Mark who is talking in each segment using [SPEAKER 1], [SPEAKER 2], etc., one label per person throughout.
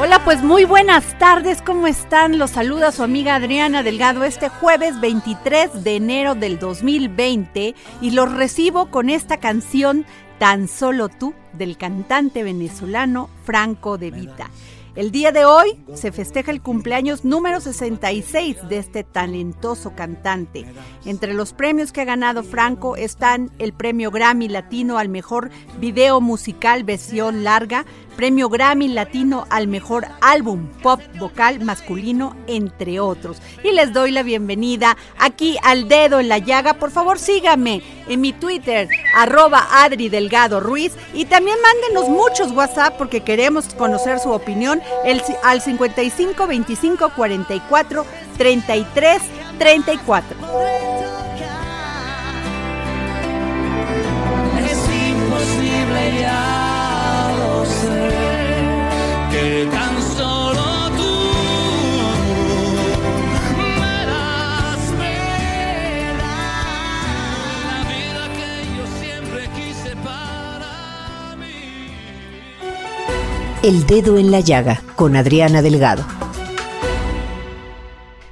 [SPEAKER 1] Hola, pues muy buenas tardes, ¿cómo están? Los saluda su amiga Adriana Delgado este jueves 23 de enero del 2020 y los recibo con esta canción Tan solo tú del cantante venezolano Franco De Vita. El día de hoy se festeja el cumpleaños número 66 de este talentoso cantante. Entre los premios que ha ganado Franco están el premio Grammy Latino al mejor video musical versión larga, premio Grammy Latino al mejor álbum pop vocal masculino, entre otros. Y les doy la bienvenida aquí al dedo en la llaga. Por favor, síganme en mi Twitter, arroba Adri Delgado Ruiz. Y también mándenos muchos WhatsApp porque queremos conocer su opinión el, al 55 25 44 33 34.
[SPEAKER 2] Es imposible ya lo sé
[SPEAKER 3] El dedo en la llaga con Adriana Delgado.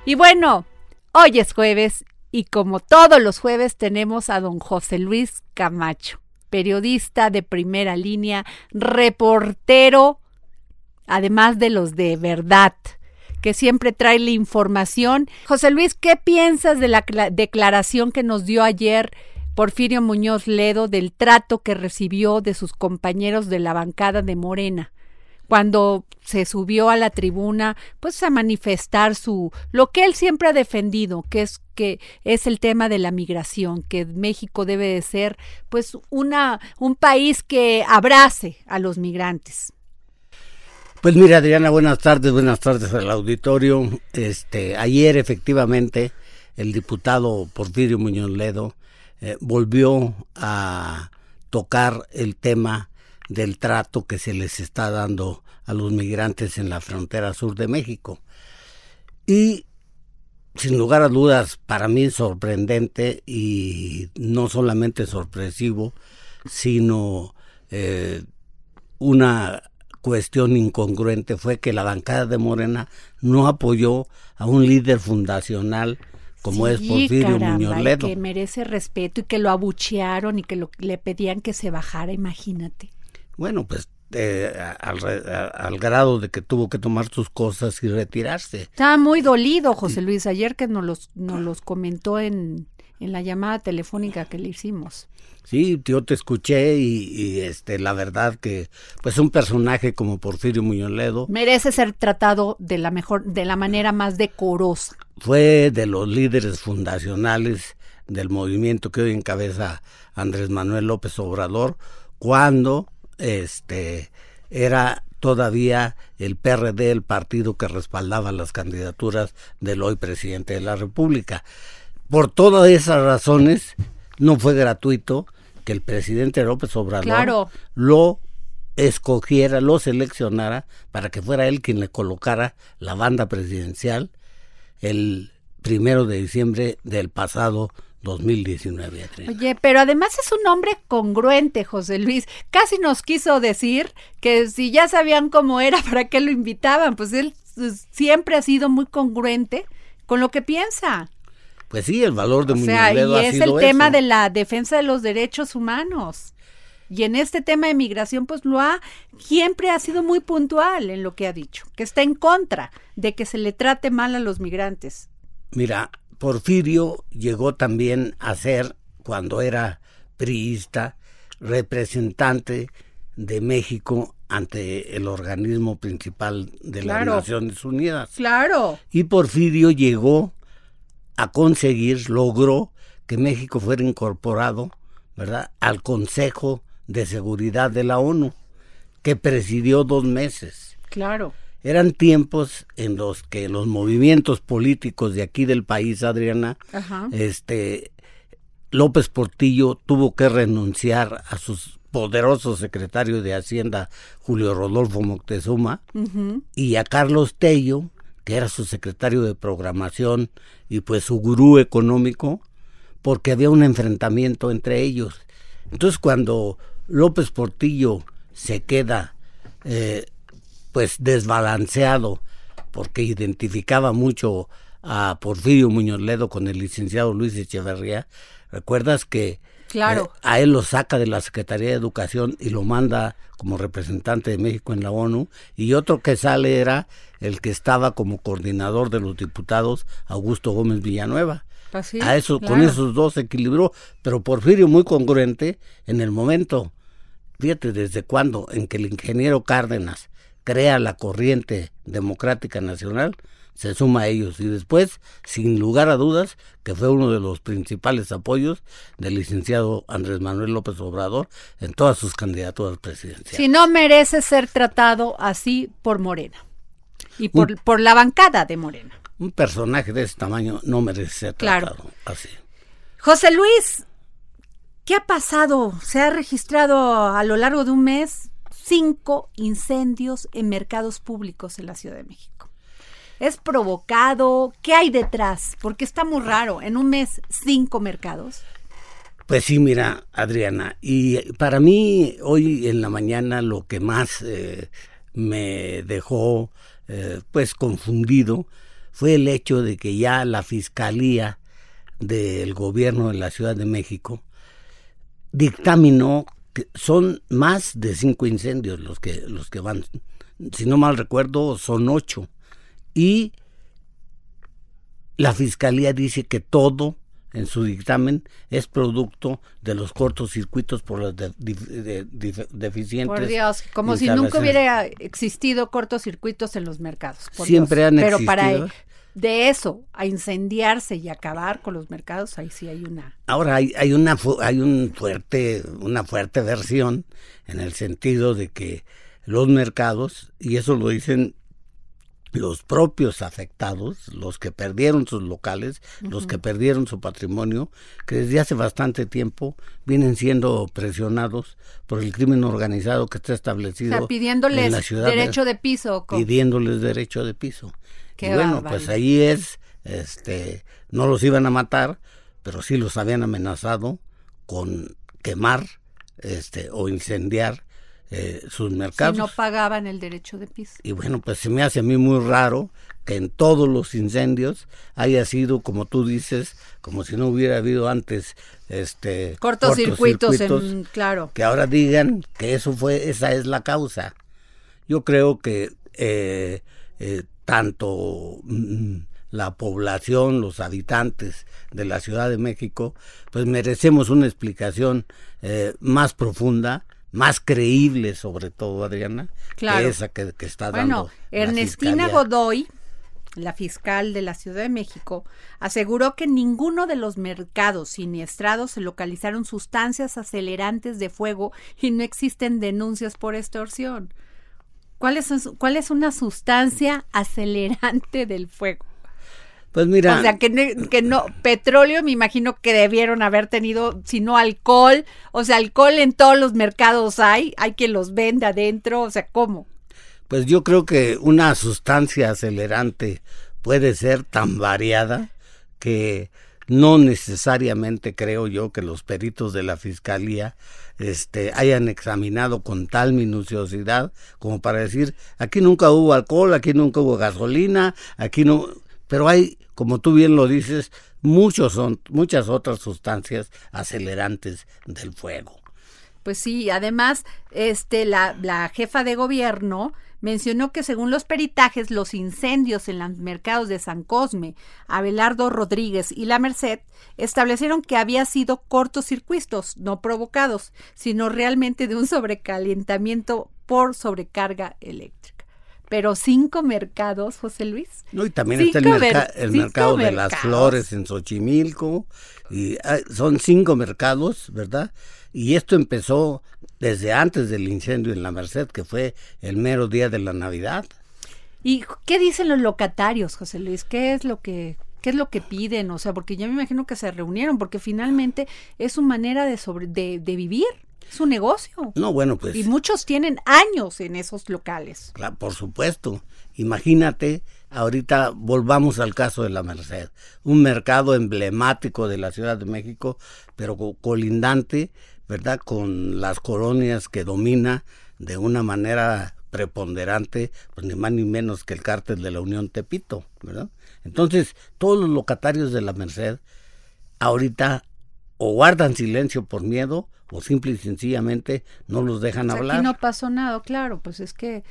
[SPEAKER 1] Y bueno, hoy es jueves y como todos los jueves tenemos a don José Luis Camacho, periodista de primera línea, reportero, además de los de verdad, que siempre trae la información. José Luis, ¿qué piensas de la cla- declaración que nos dio ayer Porfirio Muñoz Ledo del trato que recibió de sus compañeros de la bancada de Morena? Cuando se subió a la tribuna pues a manifestar su lo que él siempre ha defendido que es que es el tema de la migración que México debe de ser pues una un país que abrace a los migrantes
[SPEAKER 4] Pues mira, Adriana, buenas tardes, buenas tardes al auditorio. Este, ayer efectivamente el diputado Porfirio Muñoz Ledo eh, volvió a tocar el tema del trato que se les está dando a los migrantes en la frontera sur de México. Y sin lugar a dudas, para mí sorprendente y no solamente sorpresivo, sino eh, una cuestión incongruente fue que la bancada de Morena no apoyó a un líder fundacional como es Porfirio
[SPEAKER 1] caramba,
[SPEAKER 4] Muñoz Ledo.
[SPEAKER 1] que merece respeto y que lo abuchearon y que lo- le pedían que se bajara imagínate
[SPEAKER 4] Bueno, pues eh, al, grado de que tuvo que tomar sus cosas y retirarse.
[SPEAKER 1] estaba muy dolido José Luis ayer que nos los nos los comentó en en la llamada telefónica que le hicimos
[SPEAKER 4] Sí, yo te escuché y, y, este la verdad que pues un personaje como Porfirio Muñoz Ledo
[SPEAKER 1] merece ser tratado de la mejor, de la manera más decorosa.
[SPEAKER 4] fue de los líderes fundacionales del movimiento que hoy encabeza Andrés Manuel López Obrador cuando este era todavía el PRD el partido que respaldaba las candidaturas del hoy presidente de la República. Por todas esas razones, no fue gratuito que el presidente López Obrador lo escogiera, lo seleccionara para que fuera él quien le colocara la banda presidencial el primero de diciembre del pasado 2019.
[SPEAKER 1] Oye, pero además es un hombre congruente, José Luis. Casi nos quiso decir que si ya sabían cómo era, ¿para qué lo invitaban? Pues él siempre ha sido muy congruente con lo que piensa.
[SPEAKER 4] Pues sí, el valor de
[SPEAKER 1] o sea, y es el tema de la defensa de los derechos humanos. Y en este tema de migración, pues lo ha, siempre ha sido muy puntual en lo que ha dicho, que está en contra de que se le trate mal a los migrantes.
[SPEAKER 4] Mira, Porfirio llegó también a ser, cuando era priista, representante de México ante el organismo principal de las Naciones Unidas.
[SPEAKER 1] Claro.
[SPEAKER 4] Y Porfirio llegó a conseguir, logró que México fuera incorporado, ¿verdad?, al Consejo de Seguridad de la ONU, que presidió dos meses.
[SPEAKER 1] Claro.
[SPEAKER 4] Eran tiempos en los que los movimientos políticos de aquí del país, Adriana, este López Portillo tuvo que renunciar a su poderoso secretario de Hacienda, Julio Rodolfo Moctezuma, y a Carlos Tello, que era su secretario de programación y pues su gurú económico, porque había un enfrentamiento entre ellos. Entonces cuando López Portillo se queda eh, pues desbalanceado porque identificaba mucho a Porfirio Muñoz Ledo con el licenciado Luis Echeverría. ¿Recuerdas que
[SPEAKER 1] claro.
[SPEAKER 4] Eh, a él lo saca de la Secretaría de Educación y lo manda como representante de México en la ONU? Y otro que sale era el que estaba como coordinador de los diputados, Augusto Gómez Villanueva.
[SPEAKER 1] Así,
[SPEAKER 4] a eso, Con esos dos se equilibró, pero Porfirio muy congruente en el momento, fíjate desde cuándo, en que el ingeniero Cárdenas crea la corriente democrática nacional, se suma a ellos y después, sin lugar a dudas, que fue uno de los principales apoyos del licenciado Andrés Manuel López Obrador en todas sus candidaturas presidenciales.
[SPEAKER 1] Si no merece ser tratado así por Morena y por, por la bancada de Morena.
[SPEAKER 4] Un personaje de ese tamaño no merece ser tratado así.
[SPEAKER 1] José Luis, ¿qué ha pasado? ¿Se ha registrado a lo largo de un mes cinco incendios en mercados públicos en la Ciudad de México. ¿Es provocado? ¿Qué hay detrás? Porque está muy raro. En un mes, cinco mercados.
[SPEAKER 4] Pues sí, mira, Adriana, y para mí hoy en la mañana lo que más eh, me dejó eh, pues confundido fue el hecho de que ya la Fiscalía del Gobierno de la Ciudad de México dictaminó son más de cinco incendios los que, los que van. Si no mal recuerdo, son ocho. Y la fiscalía dice que todo en su dictamen es producto de los cortocircuitos por las deficientes.
[SPEAKER 1] Por Dios, como si nunca hubiera existido cortocircuitos en los mercados.
[SPEAKER 4] Siempre han
[SPEAKER 1] Pero
[SPEAKER 4] existido.
[SPEAKER 1] para de eso a incendiarse y acabar con los mercados, ahí sí hay una.
[SPEAKER 4] Ahora hay, hay una hay un fuerte una fuerte versión en el sentido de que los mercados y eso lo dicen los propios afectados, los que perdieron sus locales, los que perdieron su patrimonio, que desde hace bastante tiempo vienen siendo presionados por el crimen organizado que está establecido
[SPEAKER 1] o sea, pidiéndoles
[SPEAKER 4] en la ciudad
[SPEAKER 1] derecho de, piso.
[SPEAKER 4] Pidiéndoles derecho de piso y bueno, pues ahí es, este, no los iban a matar, pero sí los habían amenazado con quemar, este, o incendiar eh, sus mercados.
[SPEAKER 1] Si no pagaban el derecho de piso.
[SPEAKER 4] Y bueno, pues se me hace a mí muy raro que en todos los incendios haya sido, como tú dices, como si no hubiera habido antes este
[SPEAKER 1] cortocircuitos, claro.
[SPEAKER 4] Que ahora digan que eso fue, esa es la causa. Yo creo que eh, eh, tanto mm, la población, los habitantes de la Ciudad de México, pues merecemos una explicación eh, más profunda, más creíble sobre todo, Adriana, que esa que, está dando.
[SPEAKER 1] Bueno, Ernestina Godoy, la fiscal de la Ciudad de México, aseguró que en ninguno de los mercados siniestrados se localizaron sustancias acelerantes de fuego y no existen denuncias por extorsión. ¿Cuál es, ¿Cuál es una sustancia acelerante del fuego?
[SPEAKER 4] Pues mira.
[SPEAKER 1] O sea, que, no- que no, petróleo me imagino que debieron haber tenido, si no alcohol, o sea, alcohol en todos los mercados hay, hay quien los vende adentro, o sea, ¿cómo?
[SPEAKER 4] Pues yo creo que una sustancia acelerante puede ser tan variada que no necesariamente creo yo que los peritos de la fiscalía este, hayan examinado con tal minuciosidad como para decir aquí nunca hubo alcohol, aquí nunca hubo gasolina, aquí no, pero hay, como tú bien lo dices, muchos son, muchas otras sustancias acelerantes del fuego.
[SPEAKER 1] Pues sí, además, este, la, la jefa de gobierno mencionó que según los peritajes, los incendios en los mercados de San Cosme, Abelardo Rodríguez y La Merced establecieron que había sido cortocircuitos, no provocados, sino realmente de un sobrecalentamiento por sobrecarga eléctrica. Pero cinco mercados, José Luis.
[SPEAKER 4] No, y también está el, merca- el mercado de las
[SPEAKER 1] mercados.
[SPEAKER 4] flores en Xochimilco, y ah, son cinco mercados, ¿verdad? Y esto empezó desde antes del incendio en la Merced, que fue el mero día de la Navidad.
[SPEAKER 1] ¿Y qué dicen los locatarios, José Luis? ¿Qué es lo que qué es lo que piden? O sea, porque yo me imagino que se reunieron, porque finalmente es su manera de sobre de, de vivir, es su negocio.
[SPEAKER 4] No, bueno, pues
[SPEAKER 1] Y muchos tienen años en esos locales.
[SPEAKER 4] Claro, por supuesto. Imagínate, ahorita volvamos al caso de la Merced, un mercado emblemático de la Ciudad de México, pero co- colindante, ¿verdad? Con las colonias que domina de una manera preponderante, pues ni más ni menos que el cártel de la Unión Tepito, ¿verdad? Entonces, todos los locatarios de la Merced ahorita o guardan silencio por miedo o simple y sencillamente no los dejan
[SPEAKER 1] O sea,
[SPEAKER 4] hablar.
[SPEAKER 1] Aquí no pasó nada, claro, pues es que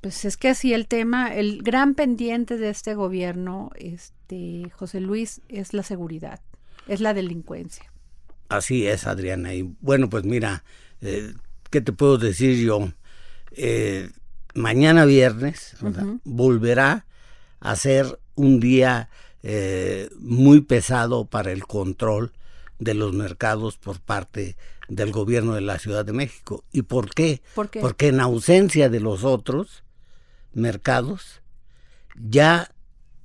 [SPEAKER 1] pues es que así el tema, el gran pendiente de este gobierno, este José Luis, es la seguridad, es la delincuencia.
[SPEAKER 4] Así es, Adriana. Y bueno, pues mira, eh, ¿qué te puedo decir yo? Eh, mañana viernes volverá a ser un día eh, muy pesado para el control de los mercados por parte del gobierno de la Ciudad de México. ¿Y por qué?
[SPEAKER 1] ¿Por qué?
[SPEAKER 4] Porque en ausencia de los otros mercados, ya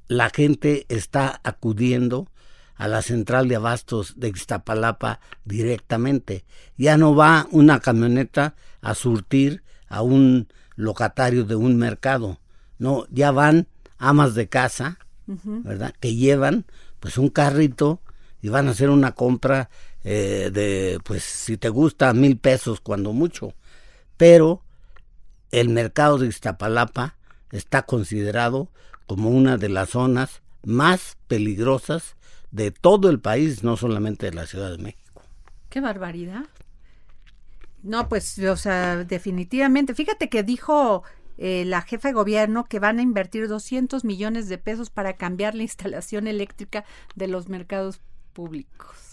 [SPEAKER 4] la gente está acudiendo a la central de abastos de Iztapalapa directamente. Ya no va una camioneta a surtir a un locatario de un mercado. No, ya van amas de casa, ¿verdad? Que llevan pues un carrito y van a hacer una compra eh, de, pues si te gusta, mil pesos cuando mucho. Pero el mercado de Iztapalapa está considerado como una de las zonas más peligrosas de todo el país, no solamente de la Ciudad de México.
[SPEAKER 1] Qué barbaridad. No, pues, o sea, definitivamente. Fíjate que dijo eh, la jefa de gobierno que van a invertir 200 millones de pesos para cambiar la instalación eléctrica de los mercados públicos.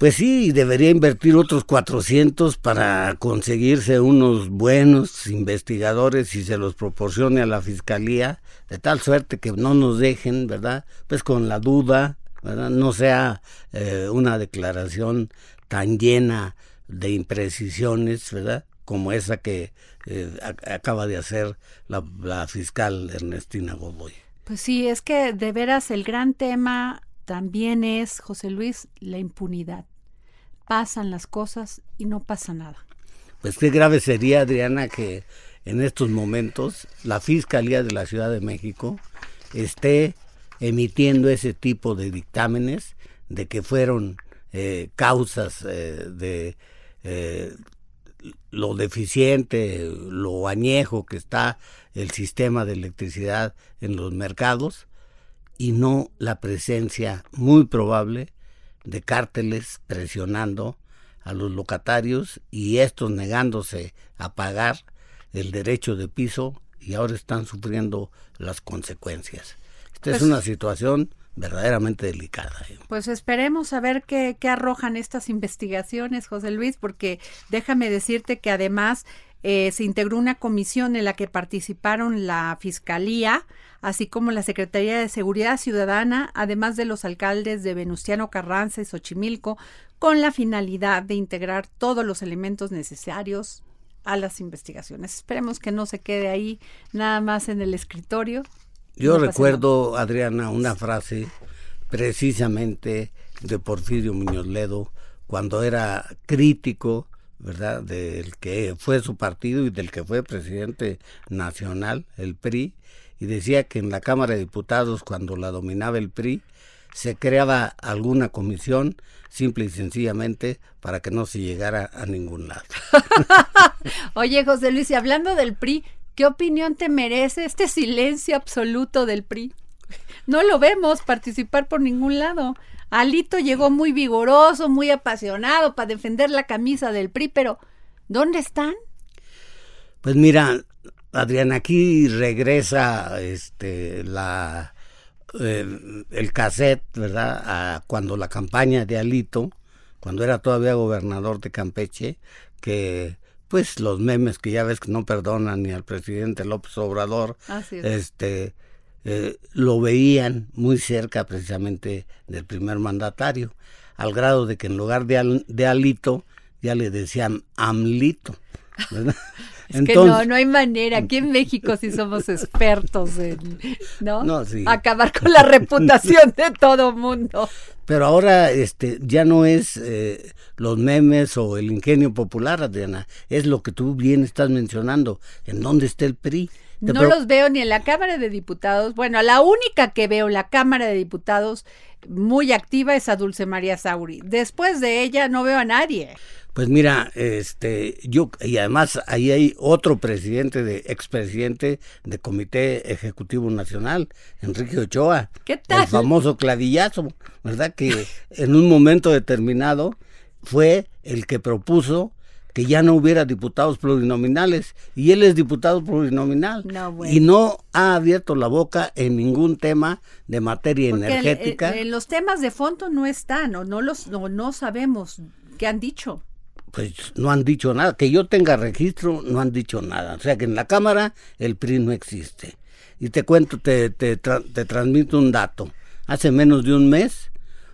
[SPEAKER 4] Pues sí, debería invertir otros 400 para conseguirse unos buenos investigadores y se los proporcione a la fiscalía, de tal suerte que no nos dejen, ¿verdad? Pues con la duda, ¿verdad? No sea eh, una declaración tan llena de imprecisiones, ¿verdad? Como esa que eh, ac- acaba de hacer la, la fiscal Ernestina Godoy.
[SPEAKER 1] Pues sí, es que de veras el gran tema también es, José Luis, la impunidad. Pasan las cosas y no pasa nada.
[SPEAKER 4] Pues qué grave sería, Adriana, que en estos momentos la Fiscalía de la Ciudad de México esté emitiendo ese tipo de dictámenes de que fueron eh, causas eh, de eh, lo deficiente, lo añejo que está el sistema de electricidad en los mercados y no la presencia muy probable de cárteles presionando a los locatarios y estos negándose a pagar el derecho de piso y ahora están sufriendo las consecuencias. Esta es
[SPEAKER 1] Pues-
[SPEAKER 4] una situación verdaderamente delicada. ¿eh?
[SPEAKER 1] Pues esperemos a ver qué, qué arrojan estas investigaciones, José Luis, porque déjame decirte que además eh, se integró una comisión en la que participaron la Fiscalía, así como la Secretaría de Seguridad Ciudadana, además de los alcaldes de Venustiano Carranza y Xochimilco, con la finalidad de integrar todos los elementos necesarios a las investigaciones. Esperemos que no se quede ahí nada más en el escritorio.
[SPEAKER 4] Yo recuerdo, Adriana, una frase precisamente de Porfirio Muñoz Ledo cuando era crítico, ¿verdad?, del que fue su partido y del que fue presidente nacional, el PRI, y decía que en la Cámara de Diputados, cuando la dominaba el PRI, se creaba alguna comisión simple y sencillamente para que no se llegara a ningún lado.
[SPEAKER 1] Oye, José Luis, y hablando del PRI, ¿qué opinión te merece este silencio absoluto del PRI? No lo vemos participar por ningún lado. Alito llegó muy vigoroso, muy apasionado para defender la camisa del PRI, pero ¿dónde están?
[SPEAKER 4] Pues mira, Adrián, aquí regresa este la el cassette, ¿verdad? A cuando la campaña de Alito, cuando era todavía gobernador de Campeche, que pues los memes que ya ves que no perdonan ni al presidente López Obrador, este eh, lo veían muy cerca precisamente del primer mandatario, al grado de que en lugar de, de Alito ya le decían Amlito. ¿verdad?
[SPEAKER 1] Es que no, no hay manera. Aquí en México sí somos expertos en, ¿no? Acabar con la reputación de todo mundo.
[SPEAKER 4] Pero ahora este ya no es eh, los memes o el ingenio popular, Adriana, es lo que tú bien estás mencionando. ¿En dónde está el PRI?
[SPEAKER 1] No los veo ni en la Cámara de Diputados. Bueno, la única que veo en la Cámara de Diputados muy activa es a Dulce María Sauri. Después de ella no veo a nadie.
[SPEAKER 4] Pues mira, este, yo, y además ahí hay otro presidente, de expresidente de Comité Ejecutivo Nacional, Enrique Ochoa.
[SPEAKER 1] ¿Qué tal?
[SPEAKER 4] El famoso clavillazo, ¿verdad? Que en un momento determinado fue el que propuso que ya no hubiera diputados plurinominales y él es diputado plurinominal y no ha abierto la boca en ningún tema de materia energética.
[SPEAKER 1] en los temas de fondo no están o no los no, no sabemos qué han dicho
[SPEAKER 4] pues no han dicho nada. Que yo tenga registro, no han dicho nada. O sea que en la Cámara el PRI no existe. Y te cuento, te, te, te transmito un dato. Hace menos de un mes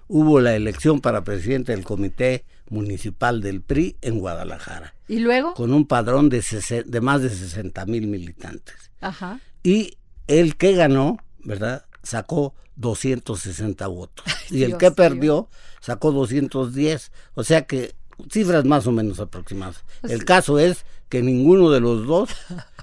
[SPEAKER 4] hubo la elección para presidente del Comité Municipal del PRI en Guadalajara.
[SPEAKER 1] ¿Y luego?
[SPEAKER 4] Con un padrón de, de más de 60 mil militantes.
[SPEAKER 1] Ajá.
[SPEAKER 4] Y el que ganó, ¿verdad? Sacó 260 votos. y el que perdió sacó 210. O sea que cifras más o menos aproximadas. Pues El caso es que ninguno de los dos,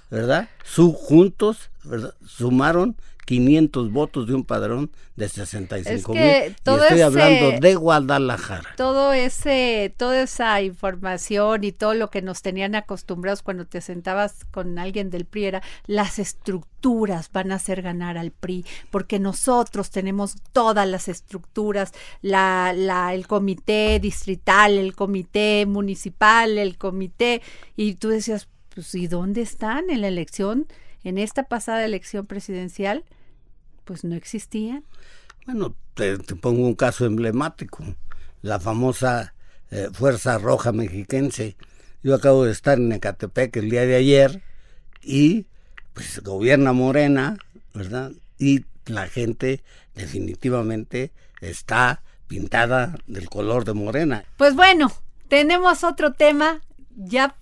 [SPEAKER 4] ¿verdad? Su, juntos, ¿verdad? Sumaron 500 votos de un padrón de 65 mil. estoy hablando de Guadalajara.
[SPEAKER 1] Todo ese, toda esa información y todo lo que nos tenían acostumbrados cuando te sentabas con alguien del PRI era las estructuras van a hacer ganar al PRI, porque nosotros tenemos todas las estructuras, la, la, el comité distrital, el comité municipal, el comité, y tú decías, pues, ¿y dónde están en la elección? en esta pasada elección presidencial, pues no existían.
[SPEAKER 4] Bueno, te, pongo un caso emblemático, la famosa eh, Fuerza Roja Mexiquense. Yo acabo de estar en Ecatepec el día de ayer y pues gobierna Morena, ¿verdad? Y la gente definitivamente está pintada del color de Morena.
[SPEAKER 1] Pues bueno, tenemos otro tema ya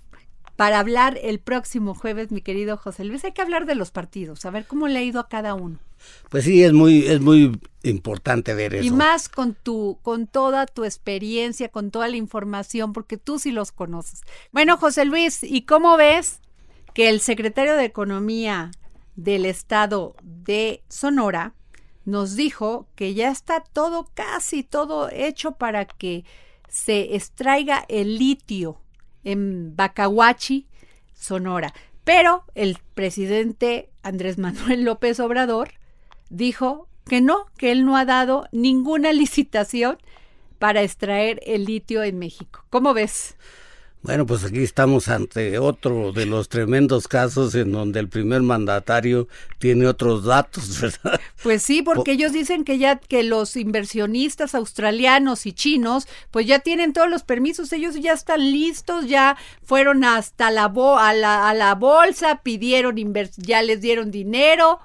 [SPEAKER 1] para hablar el próximo jueves, mi querido José Luis. Hay que hablar de los partidos, a ver cómo le ha ido a cada uno.
[SPEAKER 4] Pues sí, es muy, es muy importante ver eso.
[SPEAKER 1] Y más con tu, con toda tu experiencia, con toda la información, porque tú sí los conoces. Bueno, José Luis, ¿y cómo ves que el secretario de Economía del estado de Sonora nos dijo que ya está todo, casi todo hecho para que se extraiga el litio en Bacahuachi, Sonora. Pero el presidente Andrés Manuel López Obrador dijo que no, que él no ha dado ninguna licitación para extraer el litio en México. ¿Cómo ves?
[SPEAKER 4] Bueno, pues aquí estamos ante otro de los tremendos casos en donde el primer mandatario tiene otros datos, ¿verdad?
[SPEAKER 1] Pues sí, porque ellos dicen que ya que los inversionistas australianos y chinos, pues ya tienen todos los permisos, ellos ya están listos, ya fueron hasta la, a, la, a la bolsa, pidieron, ya les dieron dinero,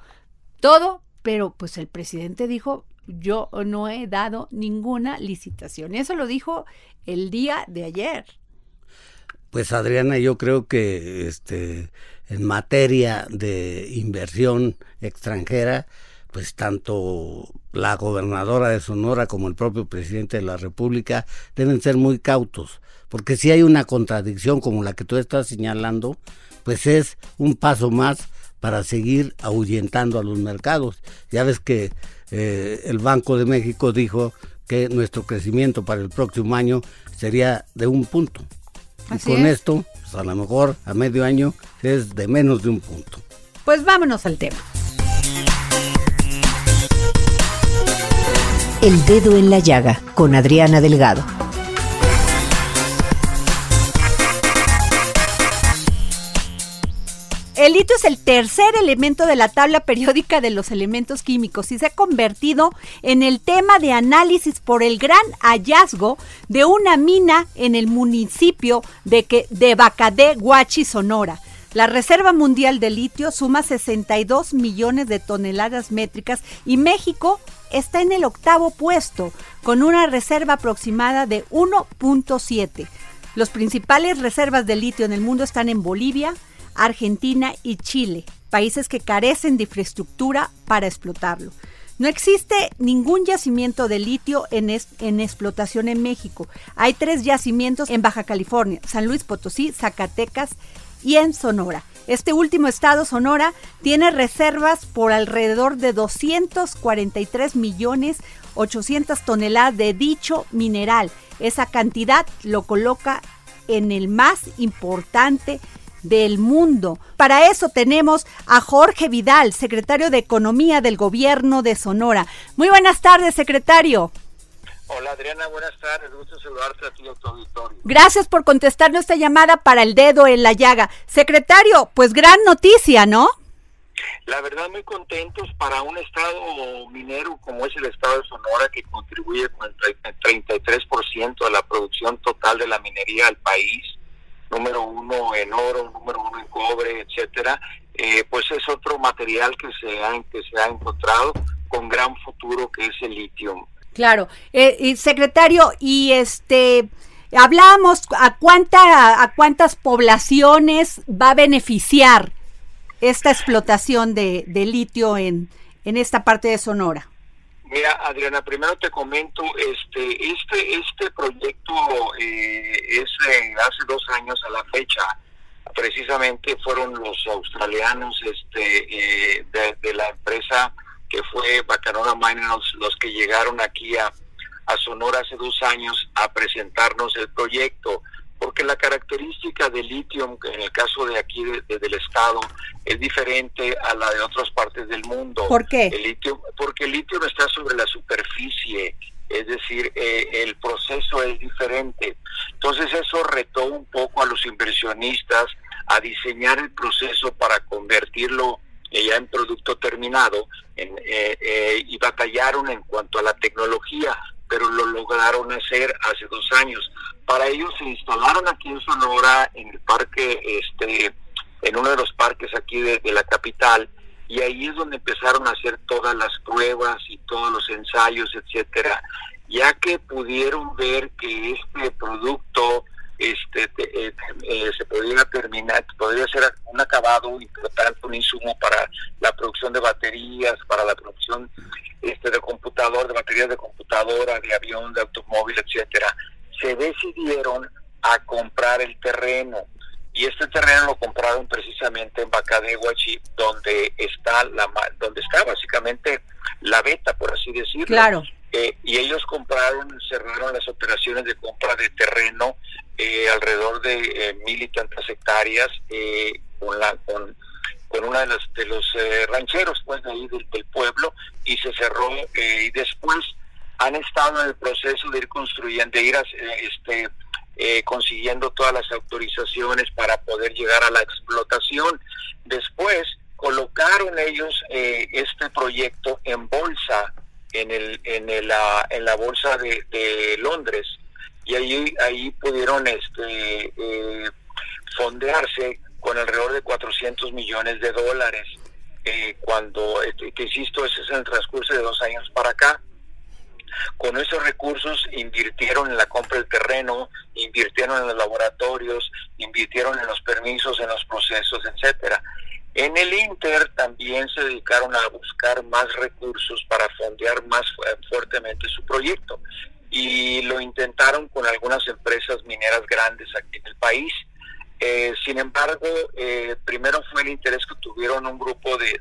[SPEAKER 1] todo, pero pues el presidente dijo, yo no he dado ninguna licitación. Eso lo dijo el día de ayer.
[SPEAKER 4] pues Adriana, yo creo que este, en materia de inversión extranjera, pues tanto la gobernadora de Sonora como el propio presidente de la República deben ser muy cautos, porque si hay una contradicción como la que tú estás señalando, pues es un paso más para seguir ahuyentando a los mercados. Ya ves que eh, el Banco de México dijo que nuestro crecimiento para el próximo año sería de un punto. y con esto, pues a lo mejor a medio año es de menos de un punto.
[SPEAKER 1] Pues vámonos al tema.
[SPEAKER 3] El dedo en la llaga con Adriana Delgado.
[SPEAKER 1] El litio es el tercer elemento de la tabla periódica de los elementos químicos y se ha convertido en el tema de análisis por el gran hallazgo de una mina en el municipio de, que, de Bacadé, Huachi, Sonora. La Reserva Mundial de Litio suma 62 millones de toneladas métricas y México está en el octavo puesto, con una reserva aproximada de 1.7. Los principales reservas de litio en el mundo están en Bolivia, Argentina y Chile, países que carecen de infraestructura para explotarlo. No existe ningún yacimiento de litio en, explotación en México. Hay tres yacimientos en Baja California, San Luis Potosí, Zacatecas y en Sonora. Este último estado, Sonora, tiene reservas por alrededor de 243 millones 800 toneladas de dicho mineral. Esa cantidad lo coloca en el más importante del mundo. Para eso tenemos a Jorge Vidal, secretario de Economía del Gobierno de Sonora. Muy buenas tardes, secretario.
[SPEAKER 5] Hola Adriana, buenas tardes, gusto saludarte a ti tu auditorio.
[SPEAKER 1] Gracias por contestar nuestra llamada para el dedo en la llaga. Secretario, pues gran noticia, ¿no?
[SPEAKER 5] La verdad muy contentos para un estado minero como es el estado de Sonora que contribuye con el 33% de la producción total de la minería al país, número uno en oro, número uno en cobre, etcétera. Eh, pues es otro material que se ha que se ha encontrado con gran futuro que es el litio
[SPEAKER 1] Claro, eh, secretario, y este hablamos a cuánta a cuántas poblaciones va a beneficiar esta explotación de, litio en, en esta parte de Sonora.
[SPEAKER 5] Mira, Adriana, primero te comento, este, este, este proyecto eh, es hace dos años a la fecha. Precisamente fueron los australianos, este, eh, de, la empresa que fue Bacanora Minerals los que llegaron aquí a, Sonora hace dos años a presentarnos el proyecto, porque la característica del litio, en el caso de aquí del estado, es diferente a la de otras partes del mundo.
[SPEAKER 1] ¿Por qué?
[SPEAKER 5] El litio, porque el litio no está sobre la superficie, es decir, eh, el proceso es diferente. Entonces eso retó un poco a los inversionistas a diseñar el proceso para convertirlo ya en producto terminado en, eh, eh, y batallaron en cuanto a la tecnología, pero lo lograron hacer hace dos años. Para ello se instalaron aquí en Sonora, en el parque, este, en uno de los parques aquí de, de la capital, y ahí es donde empezaron a hacer todas las pruebas y todos los ensayos, etcétera, ya que pudieron ver que este producto este eh, eh, se podría terminar, podría ser un acabado importante, un insumo para la producción de baterías, para la producción este de computador, de baterías de computadora, de avión, de automóvil, etcétera. Se decidieron a comprar el terreno y este terreno lo compraron precisamente en Bacadehuachi, donde está la donde está básicamente la beta, por así decirlo.
[SPEAKER 1] Claro.
[SPEAKER 5] Eh, y ellos compraron, cerraron las operaciones de compra de terreno eh, alrededor de eh, mil y tantas hectáreas con, la, con, con una de los, de los rancheros pues ahí del, pueblo y se cerró y después han estado en el proceso de ir construyendo, de ir a, este, consiguiendo todas las autorizaciones para poder llegar a la explotación. Después colocaron ellos este proyecto en bolsa en el en la, en la bolsa de, Londres y ahí ahí pudieron este eh, fondearse con alrededor de 400 millones de dólares eh, cuando este, que insisto ese es en el transcurso de dos años para acá Con esos recursos invirtieron en la compra del terreno, invirtieron en los laboratorios, invirtieron en los permisos, en los procesos, etcétera. En el Inter también se dedicaron a buscar más recursos para fondear más fuertemente su proyecto y lo intentaron con algunas empresas mineras grandes aquí en el país. Eh, sin embargo, eh, primero fue el interés que tuvieron un grupo de,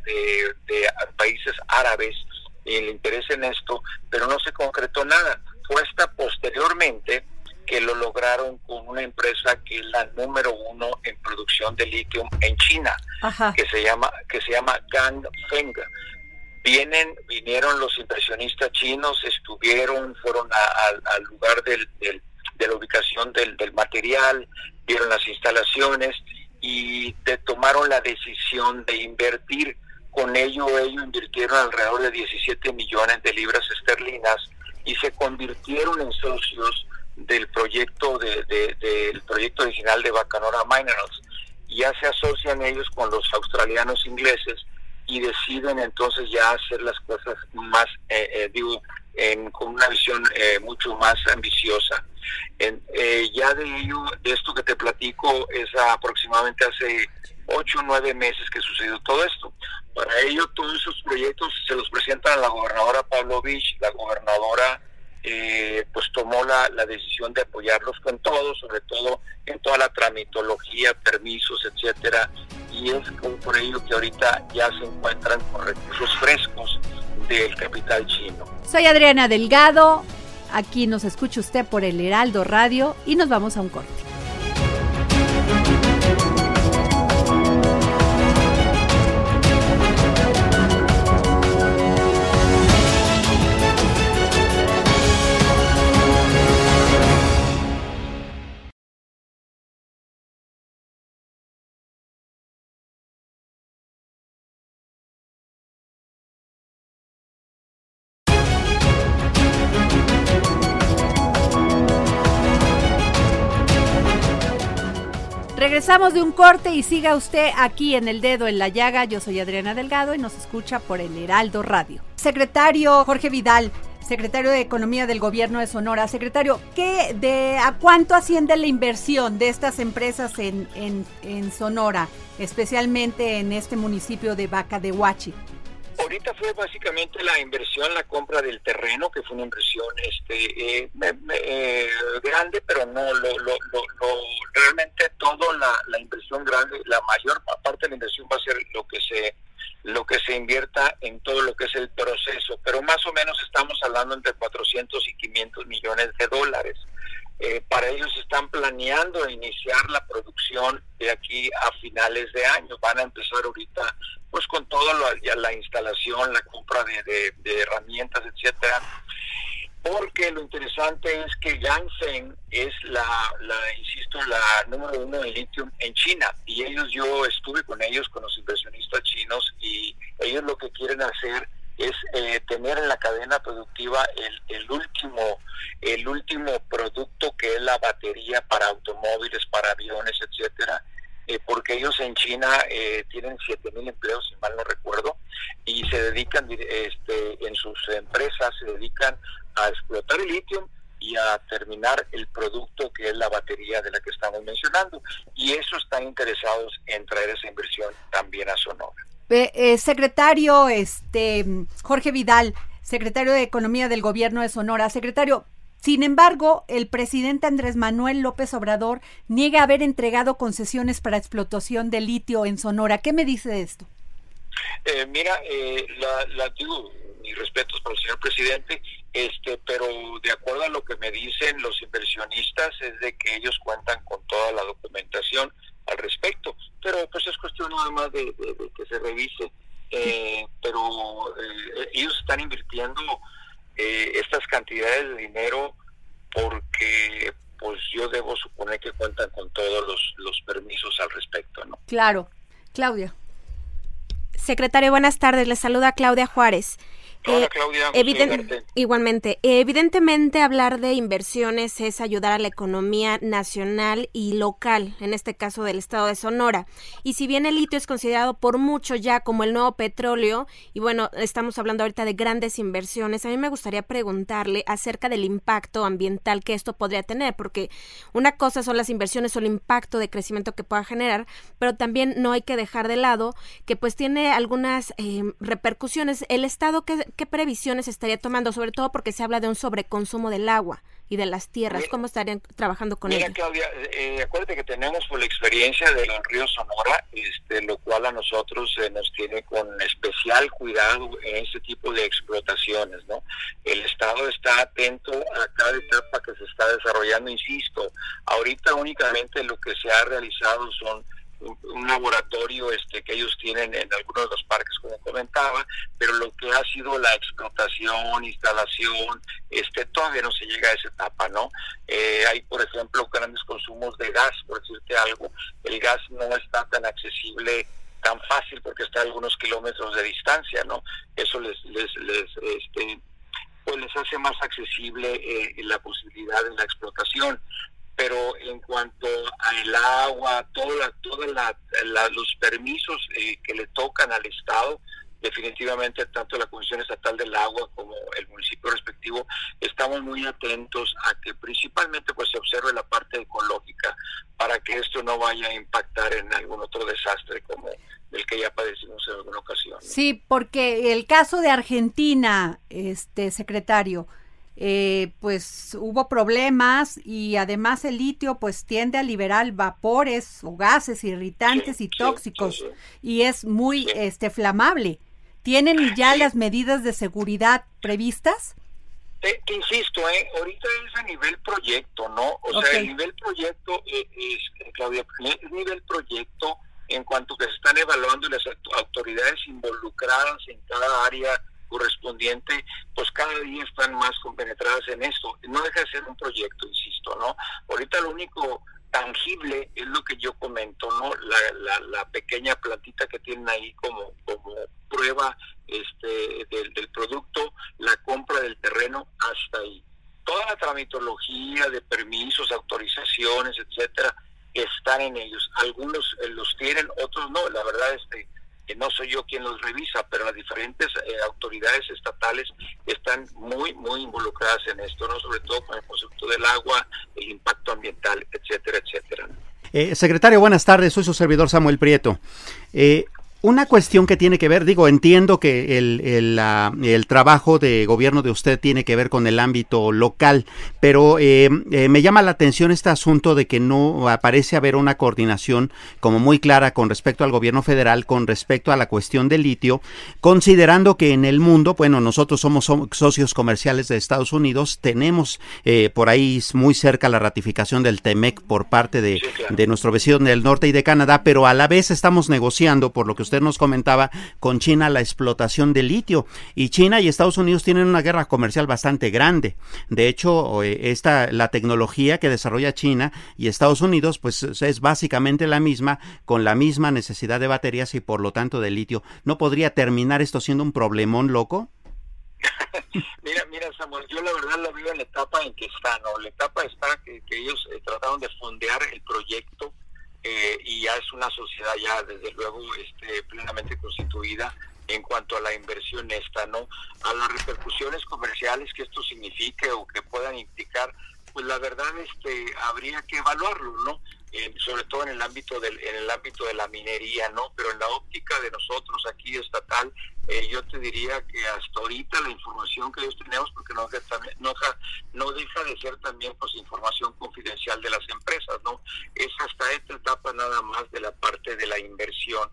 [SPEAKER 5] de países árabes, el interés en esto, pero no se concretó nada. Fue hasta posteriormente que lo lograron con una empresa que es la número uno en producción de litio en China, que se llama que se llama Ganfeng. Vienen, vinieron los inversionistas chinos, estuvieron, fueron al lugar del, de la ubicación del, material, vieron las instalaciones y tomaron la decisión de invertir. Con ello, ellos invirtieron alrededor de 17 millones de libras esterlinas y se convirtieron en socios del proyecto de, del proyecto original de Bacanora Minerals. Ya se asocian ellos con los australianos ingleses y deciden entonces ya hacer las cosas más, eh, eh, digo, con una visión eh, mucho más ambiciosa. ya de ello, de esto que te platico, es aproximadamente hace ocho o nueve meses que sucedió todo esto. Para ello, todos esos proyectos se los presentan a la gobernadora Pavlovich, la gobernadora eh, pues tomó la, decisión de apoyarlos con todo, sobre todo en toda la tramitología, permisos, etcétera, y es por ello que ahorita ya se encuentran con recursos frescos del capital chino.
[SPEAKER 1] Soy Adriana Delgado, aquí nos escucha usted por el Heraldo Radio y nos vamos a un corte. Regresamos de un corte y siga usted aquí en El Dedo en la Llaga. Yo soy Adriana Delgado y nos escucha por el Heraldo Radio. Secretario Jorge Vidal, secretario de Economía del Gobierno de Sonora. Secretario, ¿qué, de, ¿a cuánto asciende la inversión de estas empresas en, en, en Sonora, especialmente en este municipio de Vaca de Huachi?
[SPEAKER 5] Ahorita fue básicamente la inversión, la compra del terreno, que fue una inversión este eh, eh, grande, pero no lo, lo, realmente toda la, la, inversión grande, la mayor parte de la inversión va a ser lo que se lo que se invierta en todo lo que es el proceso, pero más o menos estamos hablando entre 400 y 500 millones de dólares. Eh, para ellos están planeando iniciar la producción de aquí a finales de año. Van a empezar ahorita pues con toda la, la instalación, la compra de, herramientas, etcétera. Porque lo interesante es que Yangfeng es la, la, insisto, la número uno en litio en China. Y ellos, yo estuve con ellos, con los inversionistas chinos, y ellos lo que quieren hacer es eh, tener en la cadena productiva el, el, último el último producto que es la batería para automóviles, para aviones, etcétera, eh, porque ellos en China eh, tienen 7.000 empleos, si mal no recuerdo, y se dedican, este, en sus empresas, se dedican a explotar el litio y a terminar el producto que es la batería de la que estamos mencionando. Y eso están interesados en traer esa inversión también a Sonora.
[SPEAKER 1] Eh, secretario este, Jorge Vidal, secretario de Economía del Gobierno de Sonora. Secretario, sin embargo, el presidente Andrés Manuel López Obrador niega haber entregado concesiones para explotación de litio en Sonora. ¿Qué me dice de esto?
[SPEAKER 5] Eh, mira, eh, la, la digo, mis respetos para el señor presidente, este, pero de acuerdo a lo que me dicen los inversionistas es de que ellos cuentan con toda la documentación al respecto, pero pues es cuestión nada más de, que se revise, eh, pero eh, ellos están invirtiendo eh, estas cantidades de dinero porque pues yo debo suponer que cuentan con todos los, los permisos al respecto, ¿no?
[SPEAKER 1] Claro. Claudia.
[SPEAKER 6] Secretario, buenas tardes. Le saluda Claudia Juárez.
[SPEAKER 5] Hola, Claudia.
[SPEAKER 6] igualmente, evidentemente hablar de inversiones es ayudar a la economía nacional y local, en este caso del estado de Sonora. Y si bien el litio es considerado por mucho ya como el nuevo petróleo, y bueno, estamos hablando ahorita de grandes inversiones, a mí me gustaría preguntarle acerca del impacto ambiental que esto podría tener, porque una cosa son las inversiones o el impacto de crecimiento que pueda generar, pero también no hay que dejar de lado que pues tiene algunas eh, repercusiones. El Estado que ¿qué previsiones estaría tomando? Sobre todo porque se habla de un sobreconsumo del agua y de las tierras. ¿Cómo estarían trabajando con
[SPEAKER 5] mira, Claudia, eh, acuérdate que tenemos por la experiencia del río Sonora, este, lo cual a nosotros eh, nos tiene con especial cuidado en este tipo de explotaciones, ¿no? El Estado está atento a cada etapa que se está desarrollando, insisto, ahorita únicamente lo que se ha realizado son un laboratorio este que ellos tienen en algunos de los parques como comentaba pero lo que ha sido la explotación instalación este todavía no se llega a esa etapa no eh, hay por ejemplo grandes consumos de gas por decirte algo. El gas no está tan accesible tan fácil porque está a algunos kilómetros de distancia no eso les les les este pues les hace más accesible eh, la posibilidad de la explotación pero en cuanto al agua, toda, todos los permisos eh, que le tocan al Estado, definitivamente tanto la Comisión Estatal del Agua como el municipio respectivo estamos muy atentos a que principalmente pues se observe la parte ecológica para que esto no vaya a impactar en algún otro desastre como el que ya padecimos en alguna ocasión.
[SPEAKER 1] Sí, porque el caso de Argentina, este secretario, eh, pues hubo problemas y además el litio pues tiende a liberar vapores o gases irritantes y tóxicos y es muy este flamable. ¿Tienen ya las medidas de seguridad previstas?
[SPEAKER 5] Te, insisto, eh, ahorita es a nivel proyecto, ¿no? O sea, el nivel proyecto eh, es, Claudia, es nivel proyecto en cuanto que se están evaluando las autoridades involucradas en cada área correspondiente, pues cada día están más compenetradas en esto. No deja de ser un proyecto, insisto, ¿no? Ahorita lo único tangible es lo que yo comento, ¿no? La, la, pequeña plantita que tienen ahí como, como prueba este, del, del producto, la compra del terreno, hasta ahí. Toda la tramitología de permisos, autorizaciones, etcétera, están en ellos. Algunos eh, los tienen, otros no. La verdad es que que no soy yo quien los revisa, pero las diferentes eh, autoridades estatales están muy, muy involucradas en esto, ¿no? Sobre todo con el concepto del agua, el impacto ambiental, etcétera, etcétera.
[SPEAKER 7] Eh, secretario, buenas tardes, soy su servidor Samuel Prieto. Eh, una cuestión que tiene que ver, digo, entiendo que el, el, trabajo de gobierno de usted tiene que ver con el ámbito local, pero eh, eh, me llama la atención este asunto de que no aparece haber una coordinación como muy clara con respecto al gobierno federal, con respecto a la cuestión del litio, considerando que en el mundo, bueno, nosotros somos socios comerciales de Estados Unidos, tenemos eh, por ahí muy cerca la ratificación del TEMEC por parte de, de nuestro vecino del norte y de Canadá, pero a la vez estamos negociando, por lo que usted nos comentaba con China la explotación de litio y China y Estados Unidos tienen una guerra comercial bastante grande. De hecho, eh, esta la tecnología que desarrolla China y Estados Unidos pues es básicamente la misma con la misma necesidad de baterías y por lo tanto de litio. ¿No podría terminar esto siendo un problemón loco?
[SPEAKER 5] mira, mira Samuel, yo la verdad la veo en la etapa en que está, ¿no? La etapa está que, ellos eh, trataron de fondear el proyecto eh, y ya es una sociedad ya desde luego este, plenamente constituida en cuanto a la inversión esta, ¿no? A las repercusiones comerciales que esto signifique o que puedan implicar, pues la verdad este habría que evaluarlo, ¿no? Sobre todo en el ámbito del en el ámbito de la minería, ¿no? Pero en la óptica de nosotros aquí estatal, eh, yo te diría que hasta ahorita la información que ellos tenemos, porque no deja, no, no deja de ser también pues información confidencial de las empresas, ¿no? Es hasta esta etapa nada más de la parte de la inversión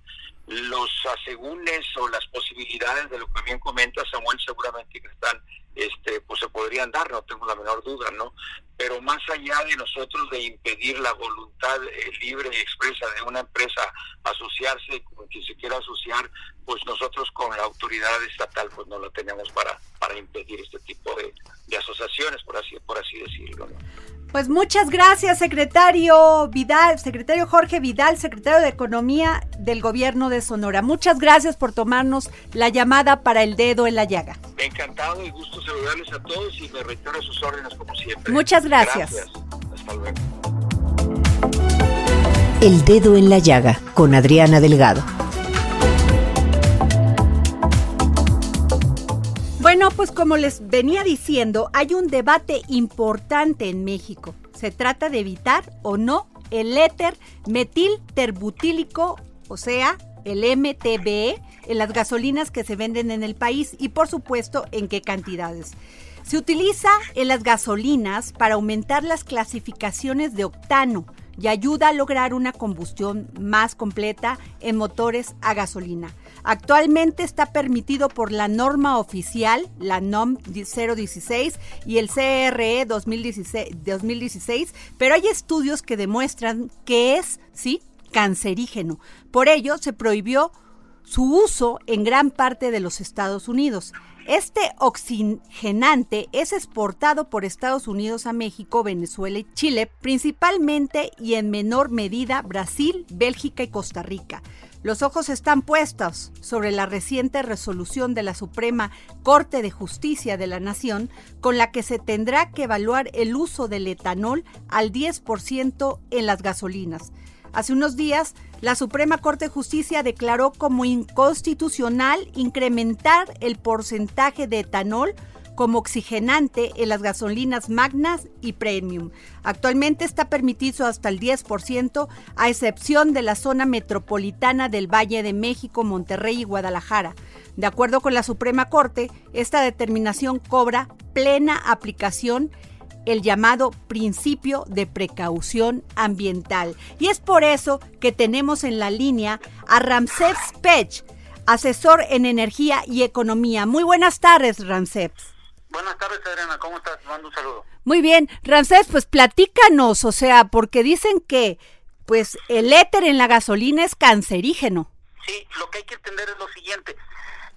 [SPEAKER 5] los asegúnes o las posibilidades de lo que bien comenta Samuel seguramente que están este pues se podrían dar no tengo la menor duda no pero más allá de nosotros de impedir la voluntad eh, libre y expresa de una empresa asociarse con quien se quiera asociar pues nosotros con la autoridad estatal pues no lo tenemos para para impedir este tipo de, asociaciones por así por así decirlo
[SPEAKER 1] Pues muchas gracias, secretario Vidal, secretario Jorge Vidal, secretario de Economía del Gobierno de Sonora. Muchas gracias por tomarnos la llamada para el dedo en la llaga.
[SPEAKER 5] Encantado y gusto saludarles a todos y me reitero sus órdenes como siempre.
[SPEAKER 1] Muchas gracias.
[SPEAKER 5] Gracias. Hasta luego.
[SPEAKER 3] El dedo en la llaga con Adriana Delgado.
[SPEAKER 1] Bueno, pues como les venía diciendo, hay un debate importante en México. Se trata de evitar o no el éter metilterbutílico, o sea, el MTBE, en las gasolinas que se venden en el país y por supuesto en qué cantidades. Se utiliza en las gasolinas para aumentar las clasificaciones de octano y ayuda a lograr una combustión más completa en motores a gasolina. Actualmente está permitido por la norma oficial, la NOM 016 y el CRE 2016, 2016, pero hay estudios que demuestran que es, sí, cancerígeno. Por ello, se prohibió su uso en gran parte de los Estados Unidos. Este oxigenante es exportado por Estados Unidos a México, Venezuela y Chile, principalmente y en menor medida Brasil, Bélgica y Costa Rica. Los ojos están puestos sobre la reciente resolución de la Suprema Corte de Justicia de la Nación, con la que se tendrá que evaluar el uso del etanol al 10% en las gasolinas. Hace unos días, la Suprema Corte de Justicia declaró como inconstitucional incrementar el porcentaje de etanol como oxigenante en las gasolinas magnas y premium. Actualmente está permitido hasta el 10%, a excepción de la zona metropolitana del Valle de México, Monterrey y Guadalajara. De acuerdo con la Suprema Corte, esta determinación cobra plena aplicación el llamado principio de precaución ambiental. Y es por eso que tenemos en la línea a Ramsés Pech, asesor en energía y economía. Muy buenas tardes, Ramsés.
[SPEAKER 8] Buenas tardes, Adriana. ¿Cómo estás? Mando un saludo.
[SPEAKER 1] Muy bien. Ramsés, pues platícanos, o sea, porque dicen que pues el éter en la gasolina es cancerígeno.
[SPEAKER 8] Sí, lo que hay que entender es lo siguiente,